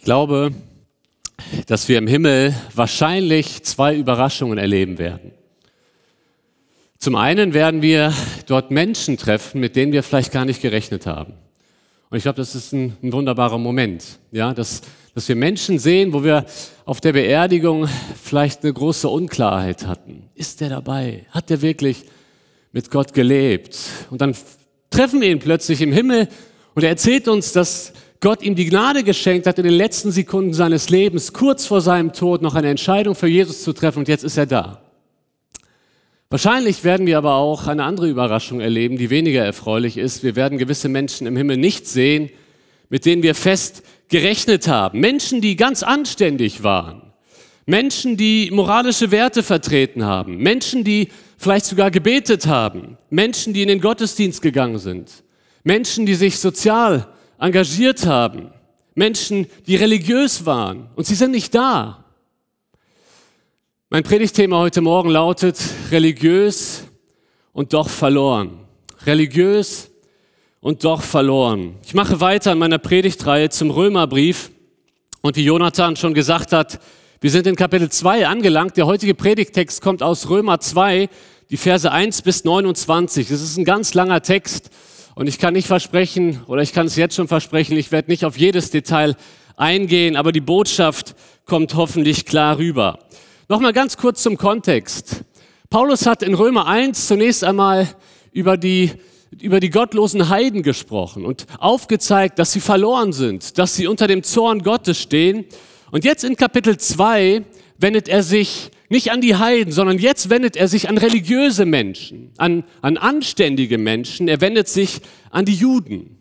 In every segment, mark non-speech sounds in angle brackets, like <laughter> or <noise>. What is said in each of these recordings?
Ich glaube, dass wir im Himmel wahrscheinlich zwei Überraschungen erleben werden. Zum einen werden wir dort Menschen treffen, mit denen wir vielleicht gar nicht gerechnet haben. Und ich glaube, das ist ein, ein, wunderbarer Moment, ja, dass, dass wir Menschen sehen, wo wir auf der Beerdigung vielleicht eine große Unklarheit hatten. Ist der dabei? Hat der wirklich mit Gott gelebt? Und dann treffen wir ihn plötzlich im Himmel und er erzählt uns, dass Gott ihm die Gnade geschenkt hat, in den letzten Sekunden seines Lebens, kurz vor seinem Tod, noch eine Entscheidung für Jesus zu treffen und jetzt ist er da. Wahrscheinlich werden wir aber auch eine andere Überraschung erleben, die weniger erfreulich ist. Wir werden gewisse Menschen im Himmel nicht sehen, mit denen wir fest gerechnet haben. Menschen, die ganz anständig waren. Menschen, die moralische Werte vertreten haben. Menschen, die vielleicht sogar gebetet haben. Menschen, die in den Gottesdienst gegangen sind. Menschen, die sich sozial engagiert haben, Menschen, die religiös waren und sie sind nicht da. Mein Predigtthema heute Morgen lautet religiös und doch verloren. Religiös und doch verloren. Ich mache weiter in meiner Predigtreihe zum Römerbrief und wie Jonathan schon gesagt hat, wir sind in Kapitel 2 angelangt. Der heutige Predigttext kommt aus Römer 2, die Verse 1 bis 29. Das ist ein ganz langer Text und ich kann nicht versprechen, oder ich kann es jetzt schon versprechen, ich werde nicht auf jedes Detail eingehen, aber die Botschaft kommt hoffentlich klar rüber. Nochmal ganz kurz zum Kontext. Paulus hat in Römer 1 zunächst einmal über die, über die gottlosen Heiden gesprochen und aufgezeigt, dass sie verloren sind, dass sie unter dem Zorn Gottes stehen. Und jetzt in Kapitel 2 wendet er sich nicht an die Heiden, sondern jetzt wendet er sich an religiöse Menschen, an, an anständige Menschen. Er wendet sich an die Juden.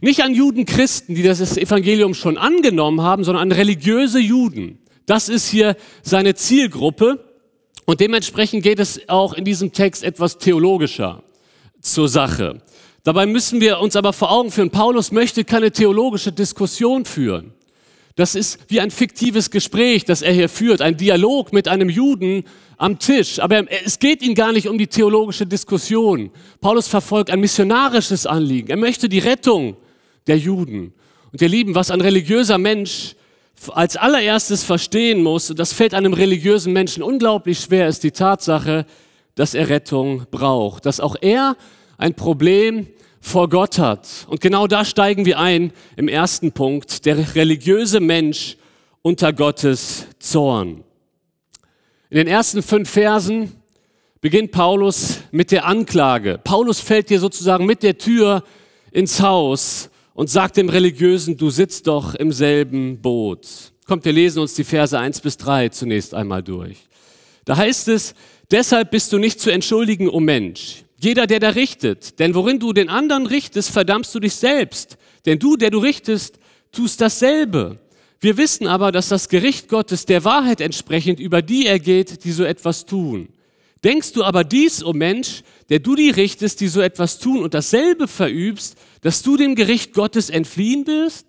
Nicht an Judenchristen, die das Evangelium schon angenommen haben, sondern an religiöse Juden. Das ist hier seine Zielgruppe. Und dementsprechend geht es auch in diesem Text etwas theologischer zur Sache. Dabei müssen wir uns aber vor Augen führen, Paulus möchte keine theologische Diskussion führen. Das ist wie ein fiktives Gespräch, das er hier führt, ein Dialog mit einem Juden am Tisch. Aber es geht ihm gar nicht um die theologische Diskussion. Paulus verfolgt ein missionarisches Anliegen. Er möchte die Rettung der Juden. Und ihr Lieben, was ein religiöser Mensch als allererstes verstehen muss, und das fällt einem religiösen Menschen unglaublich schwer, ist die Tatsache, dass er Rettung braucht. Dass auch er ein Problem vor Gott hat. Und genau da steigen wir ein im ersten Punkt, der religiöse Mensch unter Gottes Zorn. In den ersten fünf Versen beginnt Paulus mit der Anklage. Paulus fällt hier sozusagen mit der Tür ins Haus und sagt dem Religiösen, du sitzt doch im selben Boot. Kommt, wir lesen uns die Verse eins bis drei zunächst einmal durch. Da heißt es, deshalb bist du nicht zu entschuldigen, o oh Mensch. Jeder, der da richtet. Denn worin du den anderen richtest, verdammst du dich selbst. Denn du, der du richtest, tust dasselbe. Wir wissen aber, dass das Gericht Gottes der Wahrheit entsprechend über die ergeht, die so etwas tun. Denkst du aber dies, o oh Mensch, der du die richtest, die so etwas tun und dasselbe verübst, dass du dem Gericht Gottes entfliehen wirst?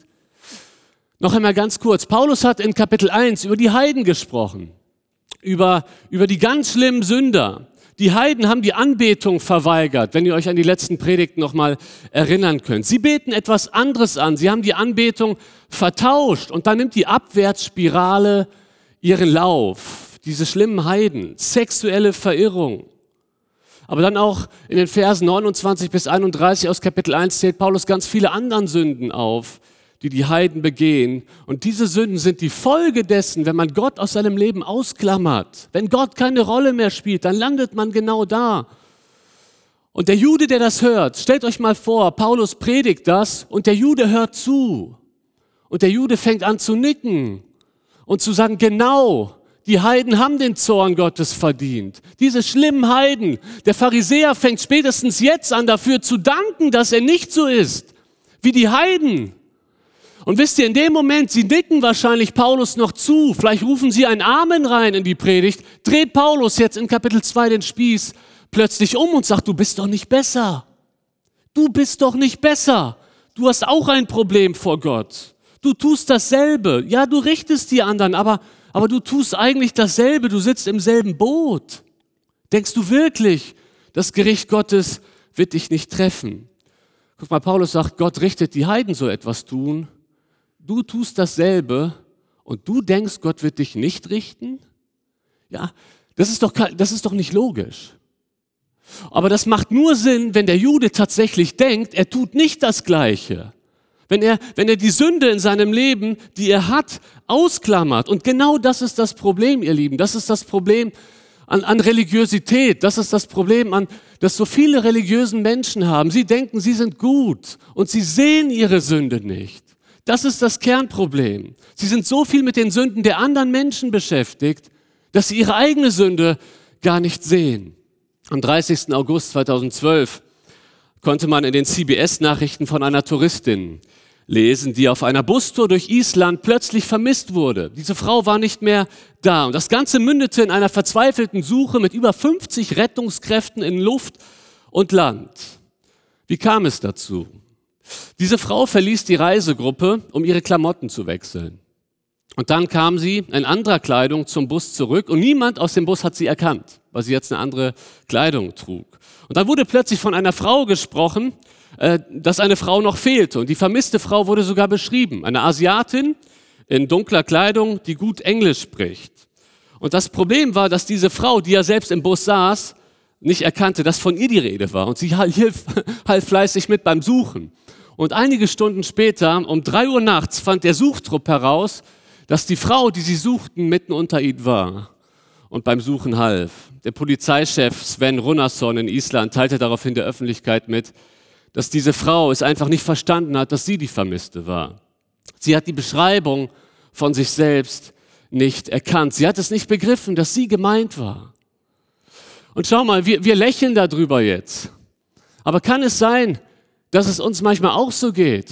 Noch einmal ganz kurz. Paulus hat in Kapitel 1 über die Heiden gesprochen, über, über die ganz schlimmen Sünder. Die Heiden haben die Anbetung verweigert, wenn ihr euch an die letzten Predigten nochmal erinnern könnt. Sie beten etwas anderes an. Sie haben die Anbetung vertauscht und dann nimmt die Abwärtsspirale ihren Lauf. Diese schlimmen Heiden, sexuelle Verirrung. Aber dann auch in den Versen 29 bis 31 aus Kapitel 1 zählt Paulus ganz viele anderen Sünden auf, die die Heiden begehen. Und diese Sünden sind die Folge dessen, wenn man Gott aus seinem Leben ausklammert. Wenn Gott keine Rolle mehr spielt, dann landet man genau da. Und der Jude, der das hört, stellt euch mal vor, Paulus predigt das und der Jude hört zu. Und der Jude fängt an zu nicken und zu sagen, genau, die Heiden haben den Zorn Gottes verdient. Diese schlimmen Heiden. Der Pharisäer fängt spätestens jetzt an dafür zu danken, dass er nicht so ist wie die Heiden. Und wisst ihr, in dem Moment, sie nicken wahrscheinlich Paulus noch zu, vielleicht rufen sie ein Amen rein in die Predigt, dreht Paulus jetzt in Kapitel 2 den Spieß plötzlich um und sagt, du bist doch nicht besser. Du bist doch nicht besser. Du hast auch ein Problem vor Gott. Du tust dasselbe. Ja, du richtest die anderen, aber, aber du tust eigentlich dasselbe. Du sitzt im selben Boot. Denkst du wirklich, das Gericht Gottes wird dich nicht treffen? Guck mal, Paulus sagt, Gott richtet die Heiden so etwas tun du tust dasselbe und du denkst, Gott wird dich nicht richten? Ja, das ist doch, das ist doch nicht logisch. Aber das macht nur Sinn, wenn der Jude tatsächlich denkt, er tut nicht das Gleiche. Wenn er, wenn er die Sünde in seinem Leben, die er hat, ausklammert. Und genau das ist das Problem, ihr Lieben. Das ist das Problem an, an Religiosität. Das ist das Problem, an, das so viele religiösen Menschen haben. Sie denken, sie sind gut und sie sehen ihre Sünde nicht. Das ist das Kernproblem. Sie sind so viel mit den Sünden der anderen Menschen beschäftigt, dass sie ihre eigene Sünde gar nicht sehen. Am 30. August 2012 konnte man in den CBS-Nachrichten von einer Touristin lesen, die auf einer Bustour durch Island plötzlich vermisst wurde. Diese Frau war nicht mehr da. Und das Ganze mündete in einer verzweifelten Suche mit über 50 Rettungskräften in Luft und Land. Wie kam es dazu? Diese Frau verließ die Reisegruppe, um ihre Klamotten zu wechseln. Und dann kam sie in anderer Kleidung zum Bus zurück und niemand aus dem Bus hat sie erkannt, weil sie jetzt eine andere Kleidung trug. Und dann wurde plötzlich von einer Frau gesprochen, äh, dass eine Frau noch fehlte. Und die vermisste Frau wurde sogar beschrieben. Eine Asiatin in dunkler Kleidung, die gut Englisch spricht. Und das Problem war, dass diese Frau, die ja selbst im Bus saß, nicht erkannte, dass von ihr die Rede war. Und sie half, <laughs> half fleißig mit beim Suchen. Und einige Stunden später, um drei Uhr nachts, fand der Suchtrupp heraus, dass die Frau, die sie suchten, mitten unter ihnen war und beim Suchen half. Der Polizeichef Sven Runnarsson in Island teilte daraufhin der Öffentlichkeit mit, dass diese Frau es einfach nicht verstanden hat, dass sie die Vermisste war. Sie hat die Beschreibung von sich selbst nicht erkannt. Sie hat es nicht begriffen, dass sie gemeint war. Und schau mal, wir, wir lächeln darüber jetzt. Aber kann es sein, dass es uns manchmal auch so geht.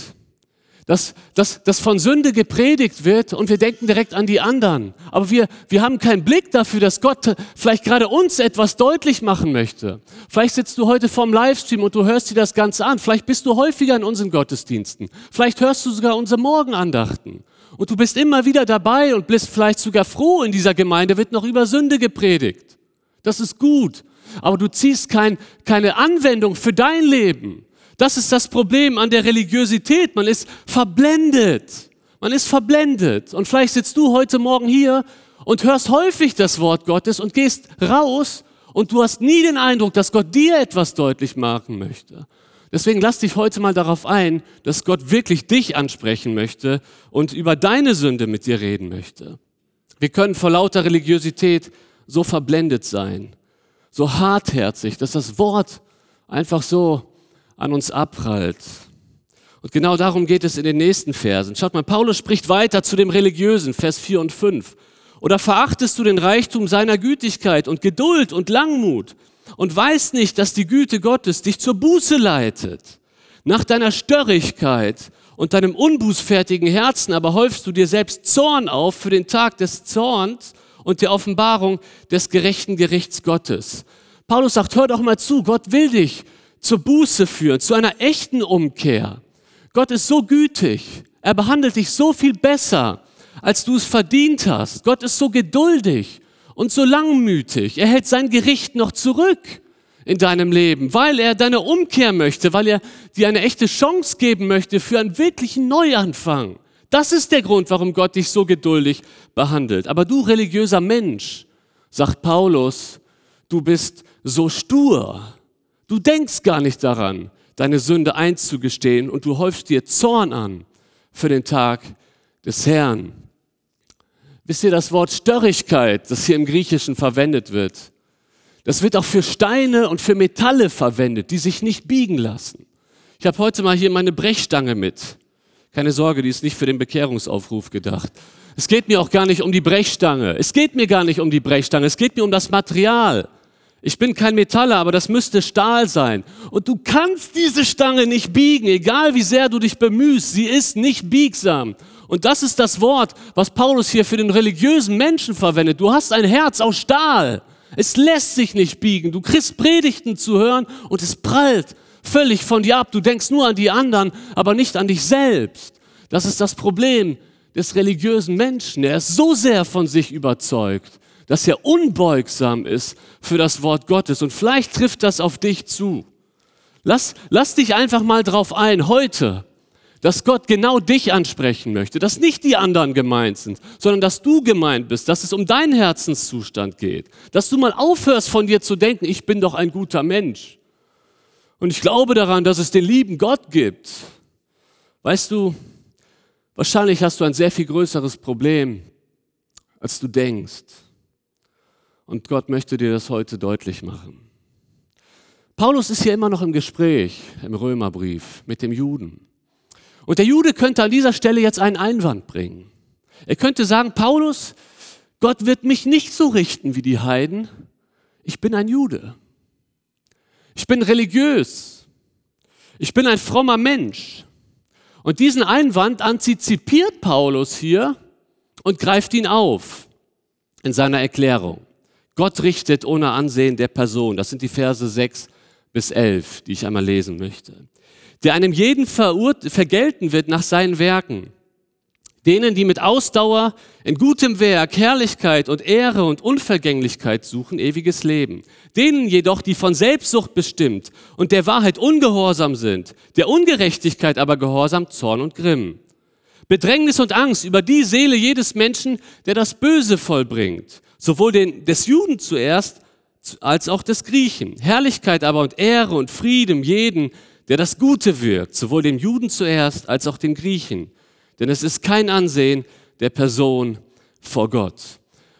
Dass, dass, dass von Sünde gepredigt wird und wir denken direkt an die anderen. Aber wir, wir haben keinen Blick dafür, dass Gott vielleicht gerade uns etwas deutlich machen möchte. Vielleicht sitzt du heute vorm Livestream und du hörst dir das Ganze an. Vielleicht bist du häufiger in unseren Gottesdiensten. Vielleicht hörst du sogar unsere Morgenandachten. Und du bist immer wieder dabei und bist vielleicht sogar froh, in dieser Gemeinde wird noch über Sünde gepredigt. Das ist gut. Aber du ziehst kein, keine Anwendung für dein Leben. Das ist das Problem an der Religiosität. Man ist verblendet. Man ist verblendet. Und vielleicht sitzt du heute Morgen hier und hörst häufig das Wort Gottes und gehst raus und du hast nie den Eindruck, dass Gott dir etwas deutlich machen möchte. Deswegen lass dich heute mal darauf ein, dass Gott wirklich dich ansprechen möchte und über deine Sünde mit dir reden möchte. Wir können vor lauter Religiosität so verblendet sein, so hartherzig, dass das Wort einfach so an uns abprallt. Und genau darum geht es in den nächsten Versen. Schaut mal, Paulus spricht weiter zu dem Religiösen, Vers 4 und 5. Oder verachtest du den Reichtum seiner Gütigkeit und Geduld und Langmut und weißt nicht, dass die Güte Gottes dich zur Buße leitet? Nach deiner Störrigkeit und deinem unbußfertigen Herzen aber häufst du dir selbst Zorn auf für den Tag des Zorns und der Offenbarung des gerechten Gerichts Gottes. Paulus sagt, hör doch mal zu, Gott will dich zur Buße führen, zu einer echten Umkehr. Gott ist so gütig. Er behandelt dich so viel besser, als du es verdient hast. Gott ist so geduldig und so langmütig. Er hält sein Gericht noch zurück in deinem Leben, weil er deine Umkehr möchte, weil er dir eine echte Chance geben möchte für einen wirklichen Neuanfang. Das ist der Grund, warum Gott dich so geduldig behandelt. Aber du religiöser Mensch, sagt Paulus, du bist so stur. Du denkst gar nicht daran, deine Sünde einzugestehen und du häufst dir Zorn an für den Tag des Herrn. Wisst ihr, das Wort Störrigkeit, das hier im Griechischen verwendet wird, das wird auch für Steine und für Metalle verwendet, die sich nicht biegen lassen. Ich habe heute mal hier meine Brechstange mit. Keine Sorge, die ist nicht für den Bekehrungsaufruf gedacht. Es geht mir auch gar nicht um die Brechstange. Es geht mir gar nicht um die Brechstange. Es geht mir um das Material. Ich bin kein Metaller, aber das müsste Stahl sein. Und du kannst diese Stange nicht biegen, egal wie sehr du dich bemühst. Sie ist nicht biegsam. Und das ist das Wort, was Paulus hier für den religiösen Menschen verwendet. Du hast ein Herz aus Stahl. Es lässt sich nicht biegen. Du kriegst Predigten zu hören und es prallt völlig von dir ab. Du denkst nur an die anderen, aber nicht an dich selbst. Das ist das Problem des religiösen Menschen. Er ist so sehr von sich überzeugt, dass er unbeugsam ist für das Wort Gottes. Und vielleicht trifft das auf dich zu. Lass, lass dich einfach mal drauf ein, heute, dass Gott genau dich ansprechen möchte, dass nicht die anderen gemeint sind, sondern dass du gemeint bist, dass es um deinen Herzenszustand geht, dass du mal aufhörst von dir zu denken, ich bin doch ein guter Mensch. Und ich glaube daran, dass es den lieben Gott gibt. Weißt du, wahrscheinlich hast du ein sehr viel größeres Problem, als du denkst. Und Gott möchte dir das heute deutlich machen. Paulus ist hier immer noch im Gespräch im Römerbrief mit dem Juden. Und der Jude könnte an dieser Stelle jetzt einen Einwand bringen. Er könnte sagen, Paulus, Gott wird mich nicht so richten wie die Heiden. Ich bin ein Jude. Ich bin religiös. Ich bin ein frommer Mensch. Und diesen Einwand antizipiert Paulus hier und greift ihn auf in seiner Erklärung. Gott richtet ohne Ansehen der Person. Das sind die Verse 6 bis 11, die ich einmal lesen möchte der einem jeden vergelten wird nach seinen Werken. Denen, die mit Ausdauer in gutem Werk Herrlichkeit und Ehre und Unvergänglichkeit suchen, ewiges Leben. Denen jedoch, die von Selbstsucht bestimmt und der Wahrheit ungehorsam sind, der Ungerechtigkeit aber gehorsam, Zorn und Grimm. Bedrängnis und Angst über die Seele jedes Menschen, der das Böse vollbringt, sowohl den, des Juden zuerst als auch des Griechen. Herrlichkeit aber und Ehre und Frieden jeden, der das Gute wirkt, sowohl dem Juden zuerst als auch dem Griechen. Denn es ist kein Ansehen der Person vor Gott.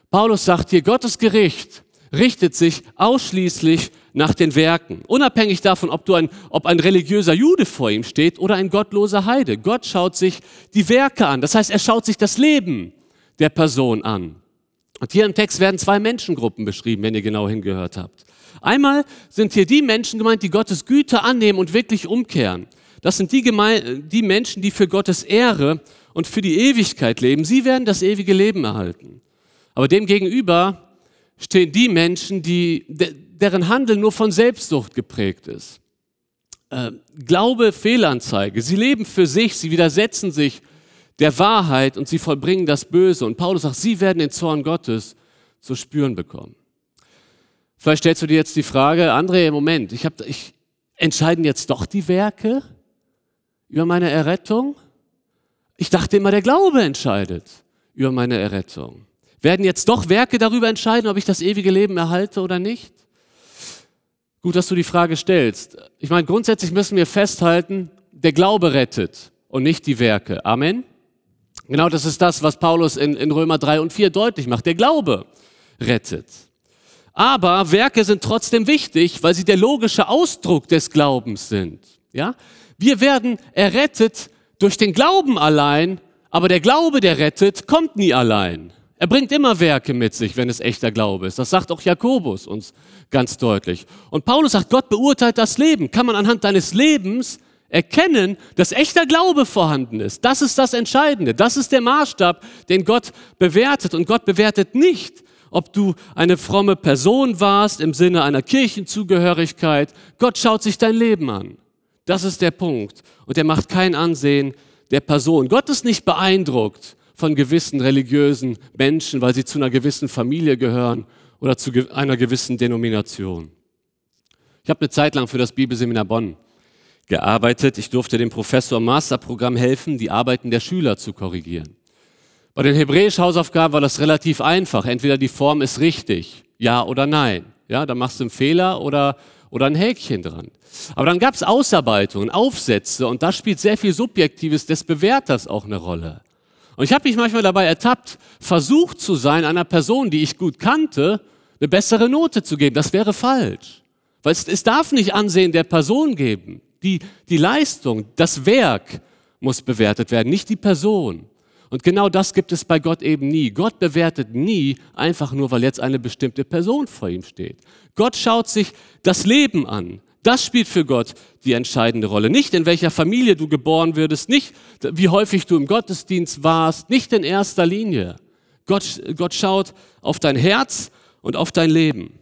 Paulus sagt hier, Gottes Gericht richtet sich ausschließlich nach den Werken, unabhängig davon, ob, du ein, ob ein religiöser Jude vor ihm steht oder ein gottloser Heide. Gott schaut sich die Werke an, das heißt, er schaut sich das Leben der Person an. Und hier im Text werden zwei Menschengruppen beschrieben, wenn ihr genau hingehört habt. Einmal sind hier die Menschen gemeint, die Gottes Güte annehmen und wirklich umkehren. Das sind die, Geme die Menschen, die für Gottes Ehre und für die Ewigkeit leben. Sie werden das ewige Leben erhalten. Aber demgegenüber stehen die Menschen, die, deren Handeln nur von Selbstsucht geprägt ist. Äh, Glaube, Fehlanzeige. Sie leben für sich, sie widersetzen sich der Wahrheit und sie vollbringen das Böse. Und Paulus sagt, sie werden den Zorn Gottes zu spüren bekommen. Vielleicht stellst du dir jetzt die Frage, André, Moment, ich, hab, ich entscheiden jetzt doch die Werke über meine Errettung? Ich dachte immer, der Glaube entscheidet über meine Errettung. Werden jetzt doch Werke darüber entscheiden, ob ich das ewige Leben erhalte oder nicht? Gut, dass du die Frage stellst. Ich meine, grundsätzlich müssen wir festhalten, der Glaube rettet und nicht die Werke. Amen. Genau das ist das, was Paulus in, in Römer 3 und 4 deutlich macht. Der Glaube rettet. Aber Werke sind trotzdem wichtig, weil sie der logische Ausdruck des Glaubens sind. Ja? Wir werden errettet durch den Glauben allein, aber der Glaube, der rettet, kommt nie allein. Er bringt immer Werke mit sich, wenn es echter Glaube ist. Das sagt auch Jakobus uns ganz deutlich. Und Paulus sagt, Gott beurteilt das Leben. Kann man anhand deines Lebens erkennen, dass echter Glaube vorhanden ist. Das ist das Entscheidende. Das ist der Maßstab, den Gott bewertet. Und Gott bewertet nicht, ob du eine fromme Person warst im Sinne einer Kirchenzugehörigkeit. Gott schaut sich dein Leben an. Das ist der Punkt. Und er macht kein Ansehen der Person. Gott ist nicht beeindruckt von gewissen religiösen Menschen, weil sie zu einer gewissen Familie gehören oder zu einer gewissen Denomination. Ich habe eine Zeit lang für das Bibelseminar Bonn gearbeitet. Ich durfte dem Professor im Masterprogramm helfen, die Arbeiten der Schüler zu korrigieren. Bei den Hebräisch-Hausaufgaben war das relativ einfach. Entweder die Form ist richtig, ja oder nein. Ja, da machst du einen Fehler oder, oder ein Häkchen dran. Aber dann gab es Ausarbeitungen, Aufsätze und da spielt sehr viel Subjektives des Bewerters auch eine Rolle. Und ich habe mich manchmal dabei ertappt, versucht zu sein, einer Person, die ich gut kannte, eine bessere Note zu geben. Das wäre falsch. Weil es, es darf nicht Ansehen der Person geben. Die, die Leistung, das Werk muss bewertet werden, nicht die Person. Und genau das gibt es bei Gott eben nie. Gott bewertet nie einfach nur, weil jetzt eine bestimmte Person vor ihm steht. Gott schaut sich das Leben an. Das spielt für Gott die entscheidende Rolle. Nicht in welcher Familie du geboren würdest, nicht wie häufig du im Gottesdienst warst, nicht in erster Linie. Gott, Gott schaut auf dein Herz und auf dein Leben.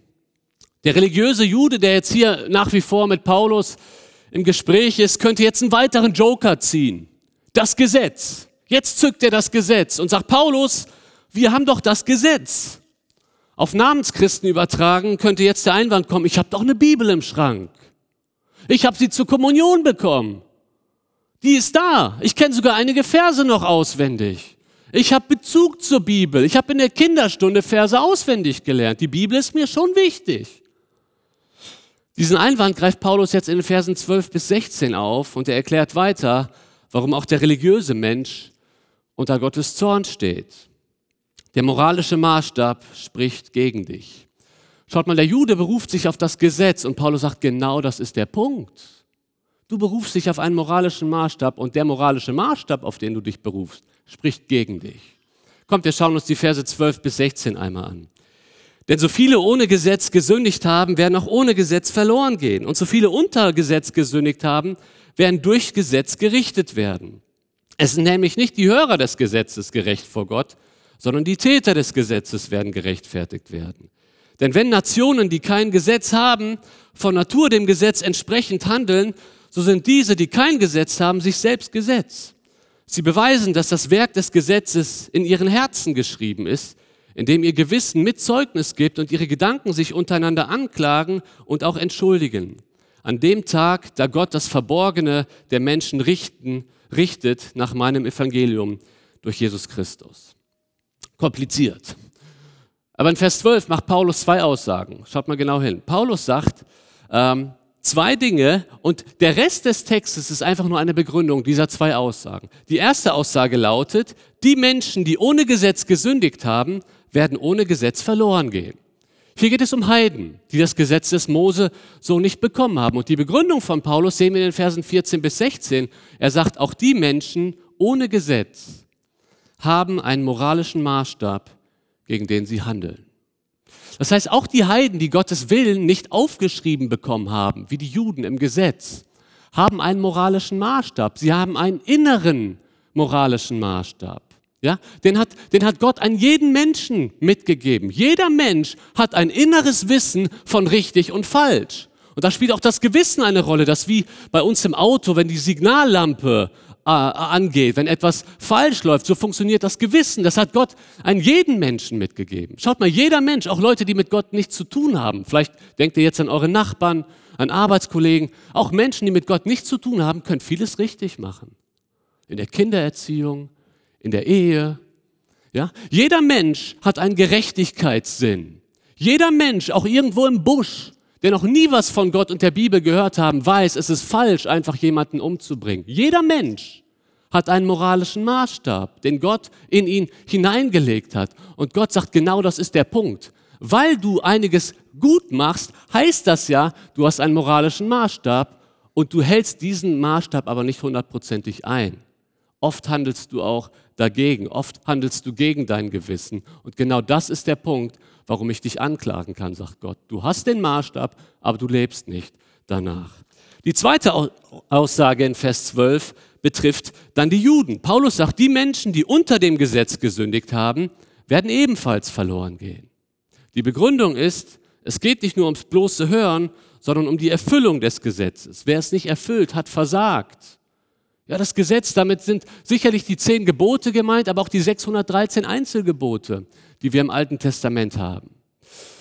Der religiöse Jude, der jetzt hier nach wie vor mit Paulus im Gespräch ist, könnte jetzt einen weiteren Joker ziehen. Das Gesetz. Jetzt zückt er das Gesetz und sagt, Paulus, wir haben doch das Gesetz. Auf Namenschristen übertragen könnte jetzt der Einwand kommen, ich habe doch eine Bibel im Schrank. Ich habe sie zur Kommunion bekommen. Die ist da. Ich kenne sogar einige Verse noch auswendig. Ich habe Bezug zur Bibel. Ich habe in der Kinderstunde Verse auswendig gelernt. Die Bibel ist mir schon wichtig. Diesen Einwand greift Paulus jetzt in den Versen 12 bis 16 auf und er erklärt weiter, warum auch der religiöse Mensch unter Gottes Zorn steht. Der moralische Maßstab spricht gegen dich. Schaut mal, der Jude beruft sich auf das Gesetz und Paulus sagt, genau das ist der Punkt. Du berufst dich auf einen moralischen Maßstab und der moralische Maßstab, auf den du dich berufst, spricht gegen dich. Kommt, wir schauen uns die Verse 12 bis 16 einmal an. Denn so viele ohne Gesetz gesündigt haben, werden auch ohne Gesetz verloren gehen. Und so viele unter Gesetz gesündigt haben, werden durch Gesetz gerichtet werden. Es sind nämlich nicht die Hörer des Gesetzes gerecht vor Gott, sondern die Täter des Gesetzes werden gerechtfertigt werden. Denn wenn Nationen, die kein Gesetz haben, von Natur dem Gesetz entsprechend handeln, so sind diese, die kein Gesetz haben, sich selbst Gesetz. Sie beweisen, dass das Werk des Gesetzes in ihren Herzen geschrieben ist, indem ihr Gewissen mit Zeugnis gibt und ihre Gedanken sich untereinander anklagen und auch entschuldigen. An dem Tag, da Gott das Verborgene der Menschen richten, richtet nach meinem Evangelium durch Jesus Christus. Kompliziert. Aber in Vers 12 macht Paulus zwei Aussagen. Schaut mal genau hin. Paulus sagt, ähm, zwei Dinge und der Rest des Textes ist einfach nur eine Begründung dieser zwei Aussagen. Die erste Aussage lautet, die Menschen, die ohne Gesetz gesündigt haben, werden ohne Gesetz verloren gehen. Hier geht es um Heiden, die das Gesetz des Mose so nicht bekommen haben. Und die Begründung von Paulus sehen wir in den Versen 14 bis 16. Er sagt, auch die Menschen ohne Gesetz haben einen moralischen Maßstab, gegen den sie handeln. Das heißt, auch die Heiden, die Gottes Willen nicht aufgeschrieben bekommen haben, wie die Juden im Gesetz, haben einen moralischen Maßstab. Sie haben einen inneren moralischen Maßstab. Ja, den hat, den hat Gott an jeden Menschen mitgegeben. Jeder Mensch hat ein inneres Wissen von richtig und falsch. Und da spielt auch das Gewissen eine Rolle, dass wie bei uns im Auto, wenn die Signallampe angeht, wenn etwas falsch läuft, so funktioniert das Gewissen. Das hat Gott an jeden Menschen mitgegeben. Schaut mal, jeder Mensch, auch Leute, die mit Gott nichts zu tun haben, vielleicht denkt ihr jetzt an eure Nachbarn, an Arbeitskollegen, auch Menschen, die mit Gott nichts zu tun haben, können vieles richtig machen. In der Kindererziehung, in der Ehe. Ja? Jeder Mensch hat einen Gerechtigkeitssinn. Jeder Mensch, auch irgendwo im Busch, der noch nie was von Gott und der Bibel gehört haben, weiß, es ist falsch, einfach jemanden umzubringen. Jeder Mensch hat einen moralischen Maßstab, den Gott in ihn hineingelegt hat. Und Gott sagt, genau das ist der Punkt. Weil du einiges gut machst, heißt das ja, du hast einen moralischen Maßstab und du hältst diesen Maßstab aber nicht hundertprozentig ein. Oft handelst du auch dagegen, oft handelst du gegen dein Gewissen. Und genau das ist der Punkt, warum ich dich anklagen kann, sagt Gott. Du hast den Maßstab, aber du lebst nicht danach. Die zweite Aussage in Vers 12 betrifft dann die Juden. Paulus sagt, die Menschen, die unter dem Gesetz gesündigt haben, werden ebenfalls verloren gehen. Die Begründung ist, es geht nicht nur ums bloße Hören, sondern um die Erfüllung des Gesetzes. Wer es nicht erfüllt, hat versagt. Ja, das Gesetz, damit sind sicherlich die zehn Gebote gemeint, aber auch die 613 Einzelgebote die wir im Alten Testament haben.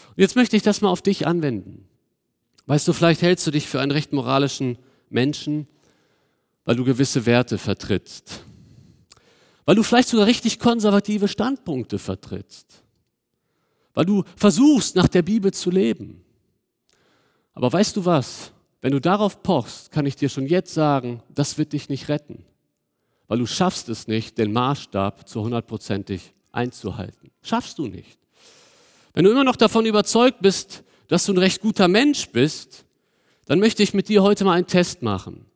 Und jetzt möchte ich das mal auf dich anwenden. Weißt du, vielleicht hältst du dich für einen recht moralischen Menschen, weil du gewisse Werte vertrittst. Weil du vielleicht sogar richtig konservative Standpunkte vertrittst. Weil du versuchst, nach der Bibel zu leben. Aber weißt du was? Wenn du darauf pochst, kann ich dir schon jetzt sagen, das wird dich nicht retten. Weil du schaffst es nicht, den Maßstab zu hundertprozentig einzuhalten. Schaffst du nicht. Wenn du immer noch davon überzeugt bist, dass du ein recht guter Mensch bist, dann möchte ich mit dir heute mal einen Test machen.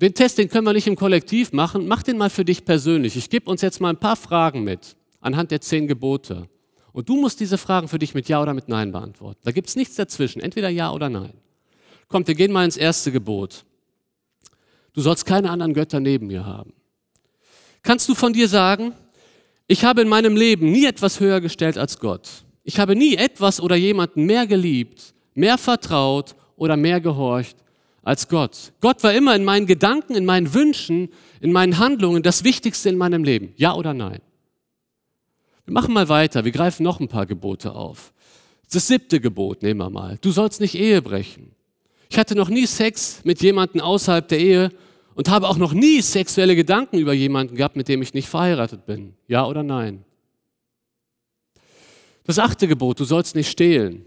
Den Test, den können wir nicht im Kollektiv machen, mach den mal für dich persönlich. Ich gebe uns jetzt mal ein paar Fragen mit, anhand der zehn Gebote. Und du musst diese Fragen für dich mit Ja oder mit Nein beantworten. Da gibt es nichts dazwischen, entweder Ja oder Nein. Kommt, wir gehen mal ins erste Gebot. Du sollst keine anderen Götter neben mir haben. Kannst du von dir sagen, ich habe in meinem Leben nie etwas höher gestellt als Gott. Ich habe nie etwas oder jemanden mehr geliebt, mehr vertraut oder mehr gehorcht als Gott. Gott war immer in meinen Gedanken, in meinen Wünschen, in meinen Handlungen das Wichtigste in meinem Leben. Ja oder nein? Wir machen mal weiter. Wir greifen noch ein paar Gebote auf. Das siebte Gebot nehmen wir mal. Du sollst nicht Ehe brechen. Ich hatte noch nie Sex mit jemandem außerhalb der Ehe und habe auch noch nie sexuelle Gedanken über jemanden gehabt, mit dem ich nicht verheiratet bin. Ja oder nein? Das achte Gebot, du sollst nicht stehlen.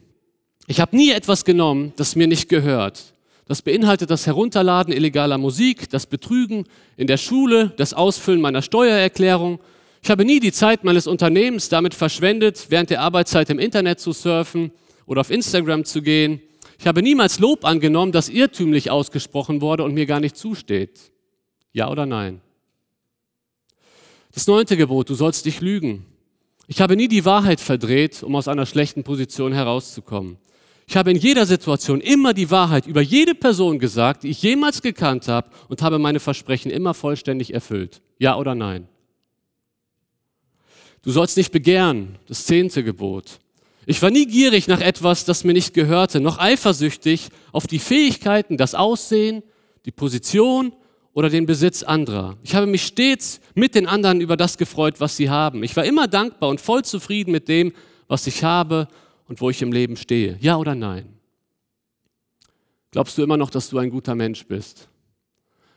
Ich habe nie etwas genommen, das mir nicht gehört. Das beinhaltet das Herunterladen illegaler Musik, das Betrügen in der Schule, das Ausfüllen meiner Steuererklärung. Ich habe nie die Zeit meines Unternehmens damit verschwendet, während der Arbeitszeit im Internet zu surfen oder auf Instagram zu gehen. Ich habe niemals Lob angenommen, das irrtümlich ausgesprochen wurde und mir gar nicht zusteht. Ja oder nein? Das neunte Gebot, du sollst dich lügen. Ich habe nie die Wahrheit verdreht, um aus einer schlechten Position herauszukommen. Ich habe in jeder Situation immer die Wahrheit über jede Person gesagt, die ich jemals gekannt habe und habe meine Versprechen immer vollständig erfüllt. Ja oder nein? Du sollst nicht begehren, das zehnte Gebot. Ich war nie gierig nach etwas, das mir nicht gehörte, noch eifersüchtig auf die Fähigkeiten, das Aussehen, die Position oder den Besitz anderer. Ich habe mich stets mit den anderen über das gefreut, was sie haben. Ich war immer dankbar und voll zufrieden mit dem, was ich habe und wo ich im Leben stehe. Ja oder nein? Glaubst du immer noch, dass du ein guter Mensch bist?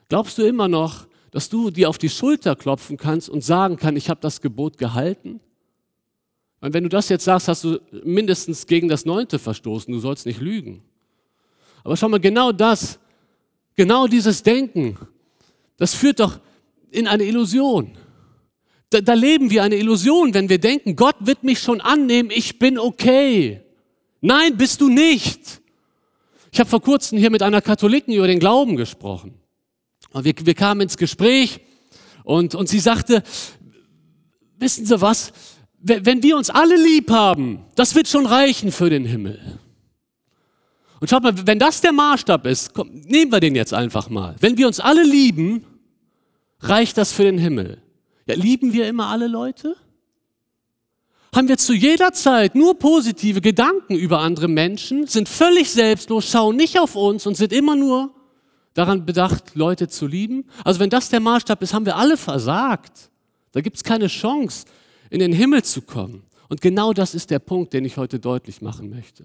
Glaubst du immer noch, dass du dir auf die Schulter klopfen kannst und sagen kannst, ich habe das Gebot gehalten? Und wenn du das jetzt sagst, hast du mindestens gegen das Neunte verstoßen. Du sollst nicht lügen. Aber schau mal, genau das, genau dieses Denken, das führt doch in eine Illusion. Da, da, leben wir eine Illusion, wenn wir denken, Gott wird mich schon annehmen, ich bin okay. Nein, bist du nicht. Ich habe vor kurzem hier mit einer Katholiken über den Glauben gesprochen. Und wir, wir kamen ins Gespräch und, und sie sagte, wissen Sie was, wenn wir uns alle lieb haben, das wird schon reichen für den Himmel. Und schaut mal, wenn das der Maßstab ist, komm, nehmen wir den jetzt einfach mal. Wenn wir uns alle lieben, reicht das für den Himmel. Ja, lieben wir immer alle Leute? Haben wir zu jeder Zeit nur positive Gedanken über andere Menschen, sind völlig selbstlos, schauen nicht auf uns und sind immer nur daran bedacht, Leute zu lieben? Also wenn das der Maßstab ist, haben wir alle versagt. Da gibt es keine Chance in den Himmel zu kommen. Und genau das ist der Punkt, den ich heute deutlich machen möchte.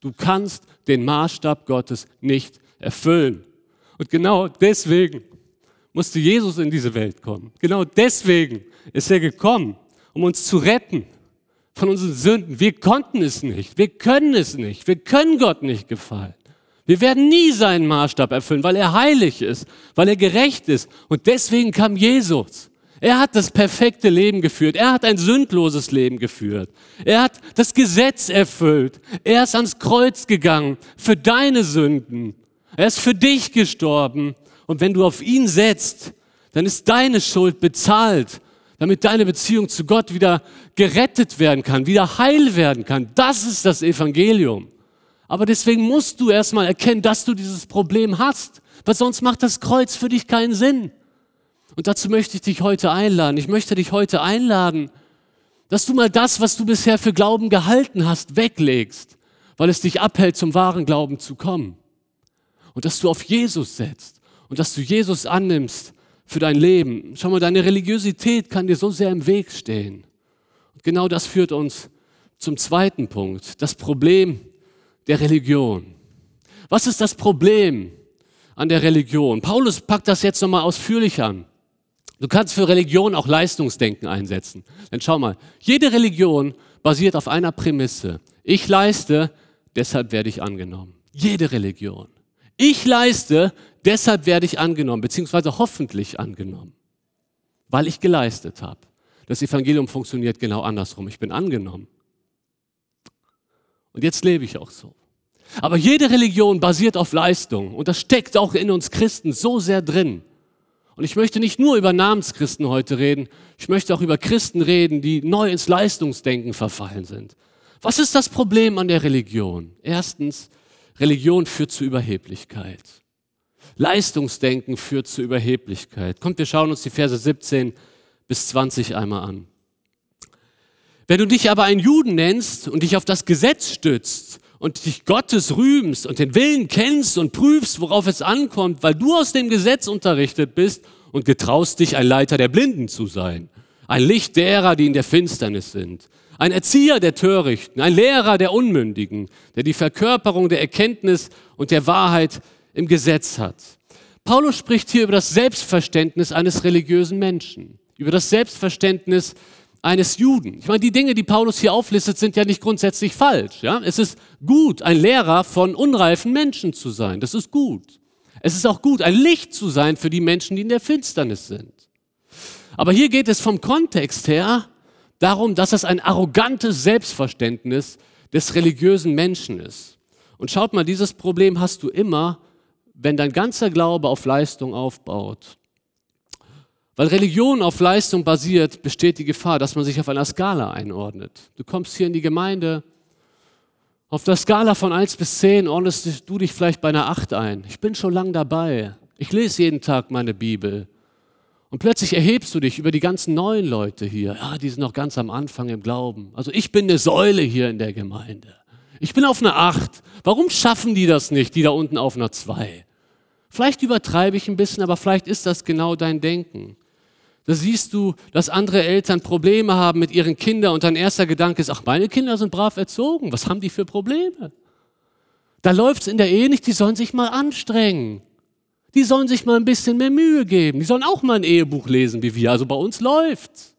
Du kannst den Maßstab Gottes nicht erfüllen. Und genau deswegen musste Jesus in diese Welt kommen. Genau deswegen ist er gekommen, um uns zu retten von unseren Sünden. Wir konnten es nicht, wir können es nicht, wir können Gott nicht gefallen. Wir werden nie seinen Maßstab erfüllen, weil er heilig ist, weil er gerecht ist. Und deswegen kam Jesus. Er hat das perfekte Leben geführt. Er hat ein sündloses Leben geführt. Er hat das Gesetz erfüllt. Er ist ans Kreuz gegangen für deine Sünden. Er ist für dich gestorben. Und wenn du auf ihn setzt, dann ist deine Schuld bezahlt, damit deine Beziehung zu Gott wieder gerettet werden kann, wieder heil werden kann. Das ist das Evangelium. Aber deswegen musst du erstmal erkennen, dass du dieses Problem hast, weil sonst macht das Kreuz für dich keinen Sinn. Und dazu möchte ich dich heute einladen. Ich möchte dich heute einladen, dass du mal das, was du bisher für Glauben gehalten hast, weglegst, weil es dich abhält, zum wahren Glauben zu kommen. Und dass du auf Jesus setzt und dass du Jesus annimmst für dein Leben. Schau mal, deine Religiosität kann dir so sehr im Weg stehen. Und genau das führt uns zum zweiten Punkt, das Problem der Religion. Was ist das Problem an der Religion? Paulus packt das jetzt nochmal ausführlich an. Du kannst für Religion auch Leistungsdenken einsetzen. Denn schau mal, jede Religion basiert auf einer Prämisse. Ich leiste, deshalb werde ich angenommen. Jede Religion. Ich leiste, deshalb werde ich angenommen, beziehungsweise hoffentlich angenommen, weil ich geleistet habe. Das Evangelium funktioniert genau andersrum. Ich bin angenommen. Und jetzt lebe ich auch so. Aber jede Religion basiert auf Leistung und das steckt auch in uns Christen so sehr drin. Und ich möchte nicht nur über Namenschristen heute reden, ich möchte auch über Christen reden, die neu ins Leistungsdenken verfallen sind. Was ist das Problem an der Religion? Erstens, Religion führt zu Überheblichkeit. Leistungsdenken führt zu Überheblichkeit. Kommt, wir schauen uns die Verse 17 bis 20 einmal an. Wenn du dich aber ein Juden nennst und dich auf das Gesetz stützt und dich Gottes rühmst und den Willen kennst und prüfst, worauf es ankommt, weil du aus dem Gesetz unterrichtet bist und getraust dich, ein Leiter der Blinden zu sein, ein Licht derer, die in der Finsternis sind, ein Erzieher der Törichten, ein Lehrer der Unmündigen, der die Verkörperung der Erkenntnis und der Wahrheit im Gesetz hat. Paulus spricht hier über das Selbstverständnis eines religiösen Menschen, über das Selbstverständnis eines Juden. Ich meine, die Dinge, die Paulus hier auflistet, sind ja nicht grundsätzlich falsch. Ja? Es ist gut, ein Lehrer von unreifen Menschen zu sein. Das ist gut. Es ist auch gut, ein Licht zu sein für die Menschen, die in der Finsternis sind. Aber hier geht es vom Kontext her darum, dass es ein arrogantes Selbstverständnis des religiösen Menschen ist. Und schaut mal, dieses Problem hast du immer, wenn dein ganzer Glaube auf Leistung aufbaut. Weil Religion auf Leistung basiert, besteht die Gefahr, dass man sich auf einer Skala einordnet. Du kommst hier in die Gemeinde, auf der Skala von 1 bis 10 ordnest du dich vielleicht bei einer 8 ein. Ich bin schon lange dabei. Ich lese jeden Tag meine Bibel. Und plötzlich erhebst du dich über die ganzen neuen Leute hier. Ja, die sind noch ganz am Anfang im Glauben. Also ich bin eine Säule hier in der Gemeinde. Ich bin auf einer Acht. Warum schaffen die das nicht, die da unten auf einer Zwei? Vielleicht übertreibe ich ein bisschen, aber vielleicht ist das genau dein Denken. Da siehst du, dass andere Eltern Probleme haben mit ihren Kindern und dein erster Gedanke ist, ach, meine Kinder sind brav erzogen. Was haben die für Probleme? Da läuft es in der Ehe nicht, die sollen sich mal anstrengen. Die sollen sich mal ein bisschen mehr Mühe geben. Die sollen auch mal ein Ehebuch lesen wie wir. Also bei uns läuft's.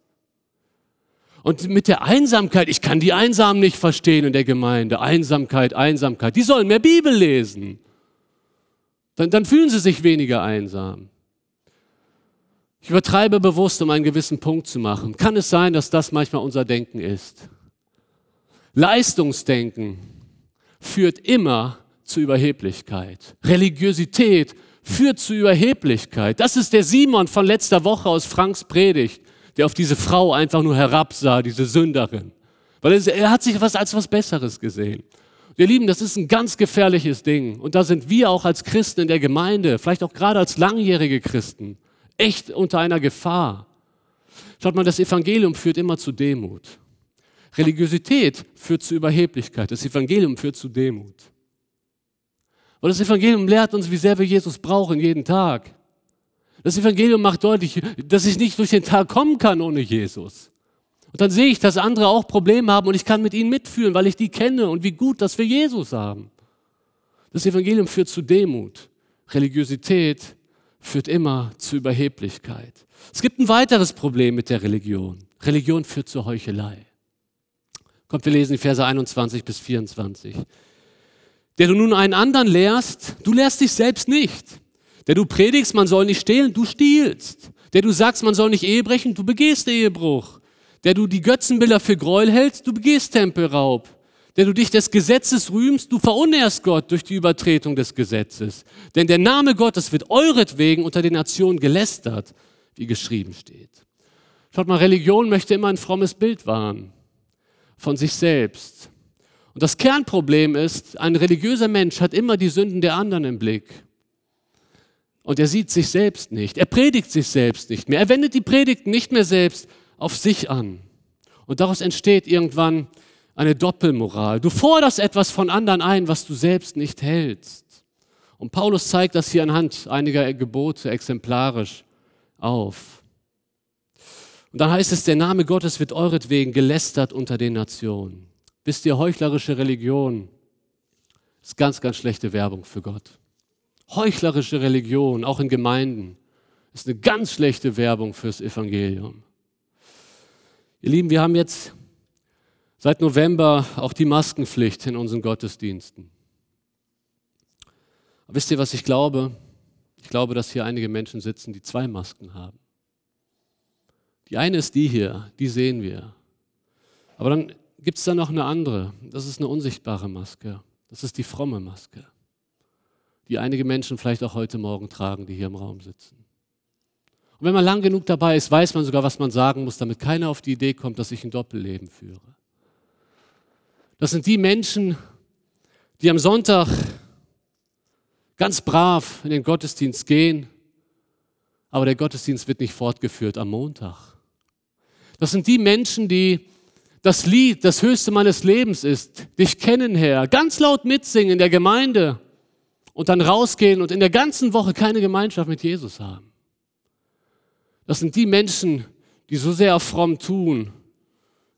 Und mit der Einsamkeit, ich kann die Einsamen nicht verstehen in der Gemeinde. Einsamkeit, Einsamkeit. Die sollen mehr Bibel lesen. Dann, dann fühlen sie sich weniger einsam. Ich übertreibe bewusst, um einen gewissen Punkt zu machen. Kann es sein, dass das manchmal unser Denken ist? Leistungsdenken führt immer zu Überheblichkeit. Religiosität führt zu Überheblichkeit. Das ist der Simon von letzter Woche aus Franks Predigt, der auf diese Frau einfach nur herabsah, diese Sünderin. Weil er, hat sich was als was Besseres gesehen. Ihr Lieben, das ist ein ganz gefährliches Ding. Und da sind wir auch als Christen in der Gemeinde, vielleicht auch gerade als langjährige Christen, echt unter einer Gefahr. Schaut mal, das Evangelium führt immer zu Demut. Religiosität führt zu Überheblichkeit. Das Evangelium führt zu Demut. Und das Evangelium lehrt uns, wie sehr wir Jesus brauchen jeden Tag. Das Evangelium macht deutlich, dass ich nicht durch den Tag kommen kann ohne Jesus. Und dann sehe ich, dass andere auch Probleme haben und ich kann mit ihnen mitfühlen, weil ich die kenne und wie gut, dass wir Jesus haben. Das Evangelium führt zu Demut. Religiosität führt immer zu Überheblichkeit. Es gibt ein weiteres Problem mit der Religion. Religion führt zur Heuchelei. Kommt, wir lesen die Verse 21 bis 24 der du nun einen anderen lehrst, du lehrst dich selbst nicht. Der du predigst, man soll nicht stehlen, du stiehlst. Der du sagst, man soll nicht Ehe brechen, du begehst Ehebruch. Der du die Götzenbilder für Gräuel hältst, du begehst Tempelraub. Der du dich des Gesetzes rühmst, du verunehrst Gott durch die Übertretung des Gesetzes. Denn der Name Gottes wird euretwegen unter den Nationen gelästert, wie geschrieben steht. Schaut mal, Religion möchte immer ein frommes Bild wahren von sich selbst. Und das Kernproblem ist, ein religiöser Mensch hat immer die Sünden der anderen im Blick. Und er sieht sich selbst nicht. Er predigt sich selbst nicht mehr. Er wendet die Predigten nicht mehr selbst auf sich an. Und daraus entsteht irgendwann eine Doppelmoral. Du forderst etwas von anderen ein, was du selbst nicht hältst. Und Paulus zeigt das hier anhand einiger Gebote exemplarisch auf. Und dann heißt es, der Name Gottes wird euretwegen gelästert unter den Nationen. Wisst ihr, heuchlerische Religion ist ganz, ganz schlechte Werbung für Gott. Heuchlerische Religion, auch in Gemeinden, ist eine ganz schlechte Werbung fürs Evangelium. Ihr Lieben, wir haben jetzt seit November auch die Maskenpflicht in unseren Gottesdiensten. Aber wisst ihr, was ich glaube? Ich glaube, dass hier einige Menschen sitzen, die zwei Masken haben. Die eine ist die hier, die sehen wir. Aber dann gibt es da noch eine andere. Das ist eine unsichtbare Maske. Das ist die fromme Maske, die einige Menschen vielleicht auch heute Morgen tragen, die hier im Raum sitzen. Und wenn man lang genug dabei ist, weiß man sogar, was man sagen muss, damit keiner auf die Idee kommt, dass ich ein Doppelleben führe. Das sind die Menschen, die am Sonntag ganz brav in den Gottesdienst gehen, aber der Gottesdienst wird nicht fortgeführt am Montag. Das sind die Menschen, die das Lied, das höchste meines Lebens ist, dich kennen, Herr, ganz laut mitsingen in der Gemeinde und dann rausgehen und in der ganzen Woche keine Gemeinschaft mit Jesus haben. Das sind die Menschen, die so sehr fromm tun,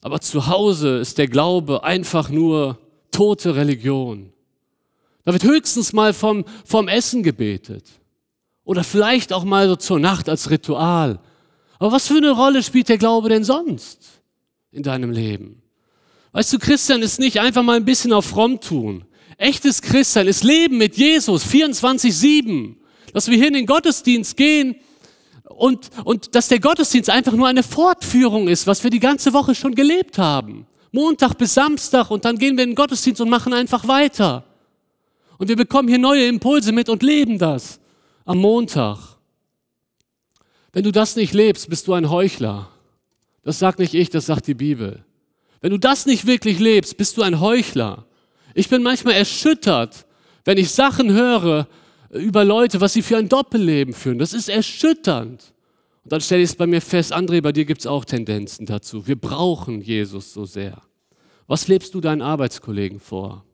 aber zu Hause ist der Glaube einfach nur tote Religion. Da wird höchstens mal vom, vom Essen gebetet. Oder vielleicht auch mal so zur Nacht als Ritual. Aber was für eine Rolle spielt der Glaube denn sonst in deinem Leben? Weißt du, Christian ist nicht einfach mal ein bisschen auf fromm tun. Echtes Christsein ist Leben mit Jesus 24-7. Dass wir hier in den Gottesdienst gehen und, und dass der Gottesdienst einfach nur eine Fortführung ist, was wir die ganze Woche schon gelebt haben. Montag bis Samstag und dann gehen wir in den Gottesdienst und machen einfach weiter. Und wir bekommen hier neue Impulse mit und leben das am Montag. Wenn du das nicht lebst, bist du ein Heuchler. Das sagt nicht ich, das sagt die Bibel. Wenn du das nicht wirklich lebst, bist du ein Heuchler. Ich bin manchmal erschüttert, wenn ich Sachen höre über Leute, was sie für ein Doppelleben führen. Das ist erschütternd. Und dann stelle ich es bei mir fest, André, bei dir gibt es auch Tendenzen dazu. Wir brauchen Jesus so sehr. Was lebst du deinen Arbeitskollegen vor?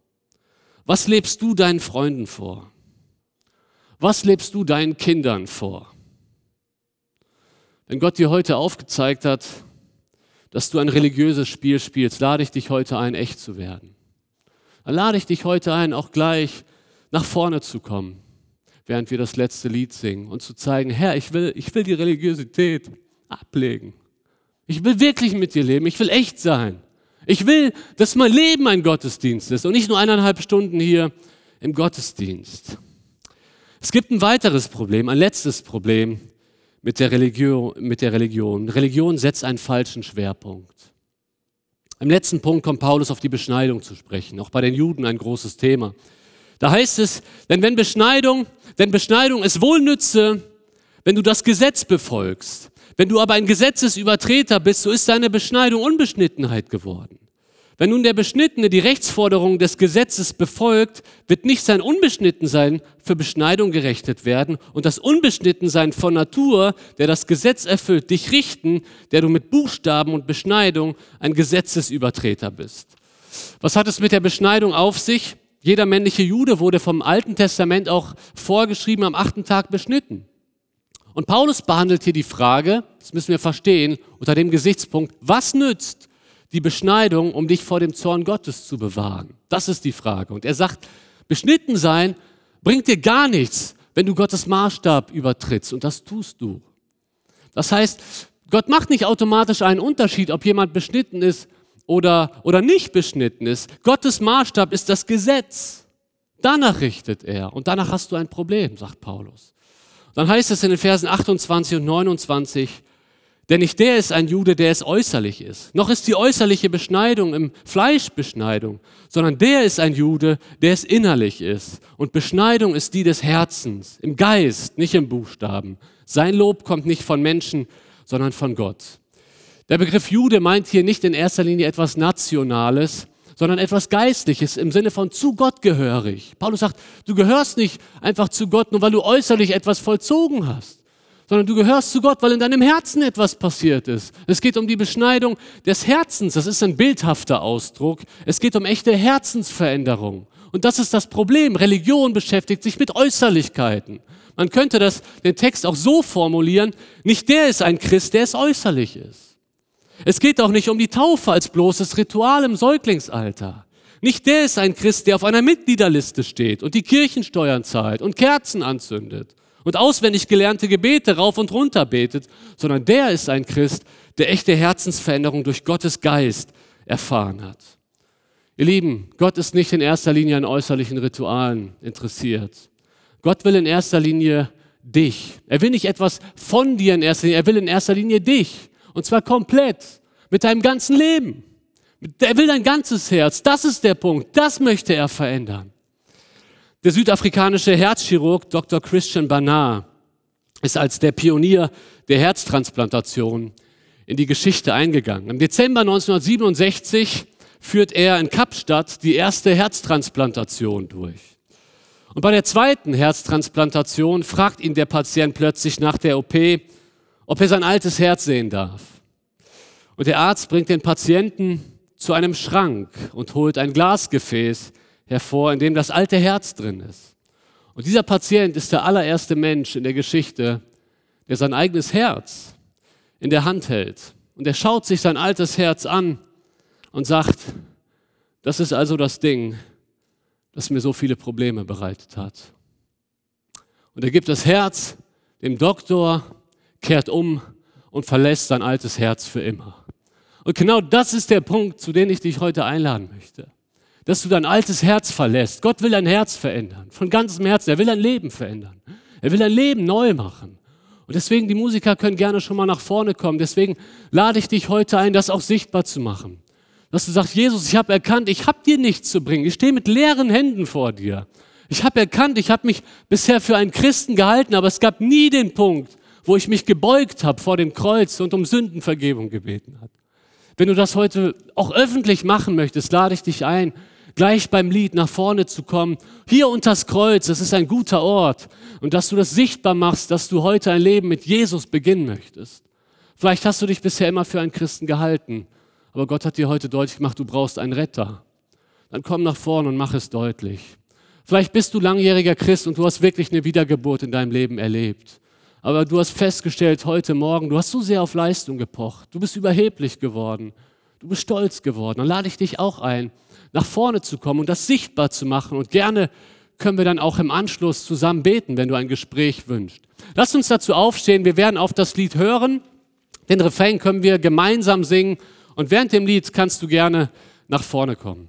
Was lebst du deinen Freunden vor? Was lebst du deinen Kindern vor? Wenn Gott dir heute aufgezeigt hat, dass du ein religiöses Spiel spielst, lade ich dich heute ein, echt zu werden. Dann lade ich dich heute ein, auch gleich nach vorne zu kommen, während wir das letzte Lied singen und zu zeigen, Herr, ich will, ich will die Religiosität ablegen. Ich will wirklich mit dir leben. Ich will echt sein. Ich will, dass mein Leben ein Gottesdienst ist und nicht nur eineinhalb Stunden hier im Gottesdienst. Es gibt ein weiteres Problem, ein letztes Problem mit der Religion. Mit der Religion. Religion setzt einen falschen Schwerpunkt. Im letzten Punkt kommt Paulus auf die Beschneidung zu sprechen, auch bei den Juden ein großes Thema. Da heißt es, denn wenn Beschneidung, denn Beschneidung ist wohl nütze, wenn du das Gesetz befolgst. Wenn du aber ein Gesetzesübertreter bist, so ist deine Beschneidung Unbeschnittenheit geworden. Wenn nun der Beschnittene die Rechtsforderungen des Gesetzes befolgt, wird nicht sein Unbeschnittensein für Beschneidung gerechnet werden und das Unbeschnittensein von Natur, der das Gesetz erfüllt, dich richten, der du mit Buchstaben und Beschneidung ein Gesetzesübertreter bist. Was hat es mit der Beschneidung auf sich? Jeder männliche Jude wurde vom Alten Testament auch vorgeschrieben am achten Tag beschnitten. Und Paulus behandelt hier die Frage, das müssen wir verstehen, unter dem Gesichtspunkt, was nützt die Beschneidung, um dich vor dem Zorn Gottes zu bewahren? Das ist die Frage. Und er sagt, beschnitten sein bringt dir gar nichts, wenn du Gottes Maßstab übertrittst. Und das tust du. Das heißt, Gott macht nicht automatisch einen Unterschied, ob jemand beschnitten ist oder, oder nicht beschnitten ist. Gottes Maßstab ist das Gesetz. Danach richtet er. Und danach hast du ein Problem, sagt Paulus. Dann heißt es in den Versen 28 und 29, denn nicht der ist ein Jude, der es äußerlich ist. Noch ist die äußerliche Beschneidung im Fleisch Beschneidung, sondern der ist ein Jude, der es innerlich ist. Und Beschneidung ist die des Herzens, im Geist, nicht im Buchstaben. Sein Lob kommt nicht von Menschen, sondern von Gott. Der Begriff Jude meint hier nicht in erster Linie etwas Nationales, sondern etwas Geistliches im Sinne von zu Gott gehörig. Paulus sagt, du gehörst nicht einfach zu Gott, nur weil du äußerlich etwas vollzogen hast sondern du gehörst zu Gott, weil in deinem Herzen etwas passiert ist. Es geht um die Beschneidung des Herzens. Das ist ein bildhafter Ausdruck. Es geht um echte Herzensveränderung. Und das ist das Problem. Religion beschäftigt sich mit Äußerlichkeiten. Man könnte das, den Text auch so formulieren, nicht der ist ein Christ, der es äußerlich ist. Es geht auch nicht um die Taufe als bloßes Ritual im Säuglingsalter. Nicht der ist ein Christ, der auf einer Mitgliederliste steht und die Kirchensteuern zahlt und Kerzen anzündet und auswendig gelernte Gebete rauf und runter betet, sondern der ist ein Christ, der echte Herzensveränderung durch Gottes Geist erfahren hat. Ihr Lieben, Gott ist nicht in erster Linie an äußerlichen Ritualen interessiert. Gott will in erster Linie dich. Er will nicht etwas von dir in erster Linie, er will in erster Linie dich. Und zwar komplett, mit deinem ganzen Leben. Er will dein ganzes Herz. Das ist der Punkt. Das möchte er verändern. Der südafrikanische Herzchirurg Dr. Christian Barnard ist als der Pionier der Herztransplantation in die Geschichte eingegangen. Im Dezember 1967 führt er in Kapstadt die erste Herztransplantation durch. Und bei der zweiten Herztransplantation fragt ihn der Patient plötzlich nach der OP, ob er sein altes Herz sehen darf. Und der Arzt bringt den Patienten zu einem Schrank und holt ein Glasgefäß, hervor, in dem das alte Herz drin ist. Und dieser Patient ist der allererste Mensch in der Geschichte, der sein eigenes Herz in der Hand hält. Und er schaut sich sein altes Herz an und sagt, das ist also das Ding, das mir so viele Probleme bereitet hat. Und er gibt das Herz dem Doktor, kehrt um und verlässt sein altes Herz für immer. Und genau das ist der Punkt, zu dem ich dich heute einladen möchte. Dass du dein altes Herz verlässt. Gott will dein Herz verändern. Von ganzem Herzen. Er will dein Leben verändern. Er will dein Leben neu machen. Und deswegen, die Musiker können gerne schon mal nach vorne kommen. Deswegen lade ich dich heute ein, das auch sichtbar zu machen. Dass du sagst, Jesus, ich habe erkannt, ich habe dir nichts zu bringen. Ich stehe mit leeren Händen vor dir. Ich habe erkannt, ich habe mich bisher für einen Christen gehalten, aber es gab nie den Punkt, wo ich mich gebeugt habe vor dem Kreuz und um Sündenvergebung gebeten habe. Wenn du das heute auch öffentlich machen möchtest, lade ich dich ein, gleich beim Lied nach vorne zu kommen. Hier unter das Kreuz, das ist ein guter Ort. Und dass du das sichtbar machst, dass du heute ein Leben mit Jesus beginnen möchtest. Vielleicht hast du dich bisher immer für einen Christen gehalten, aber Gott hat dir heute deutlich gemacht, du brauchst einen Retter. Dann komm nach vorne und mach es deutlich. Vielleicht bist du langjähriger Christ und du hast wirklich eine Wiedergeburt in deinem Leben erlebt. Aber du hast festgestellt heute Morgen, du hast so sehr auf Leistung gepocht. Du bist überheblich geworden. Du bist stolz geworden. Dann lade ich dich auch ein, nach vorne zu kommen und das sichtbar zu machen. Und gerne können wir dann auch im Anschluss zusammen beten, wenn du ein Gespräch wünschst. Lass uns dazu aufstehen. Wir werden auf das Lied hören. Den Refrain können wir gemeinsam singen. Und während dem Lied kannst du gerne nach vorne kommen.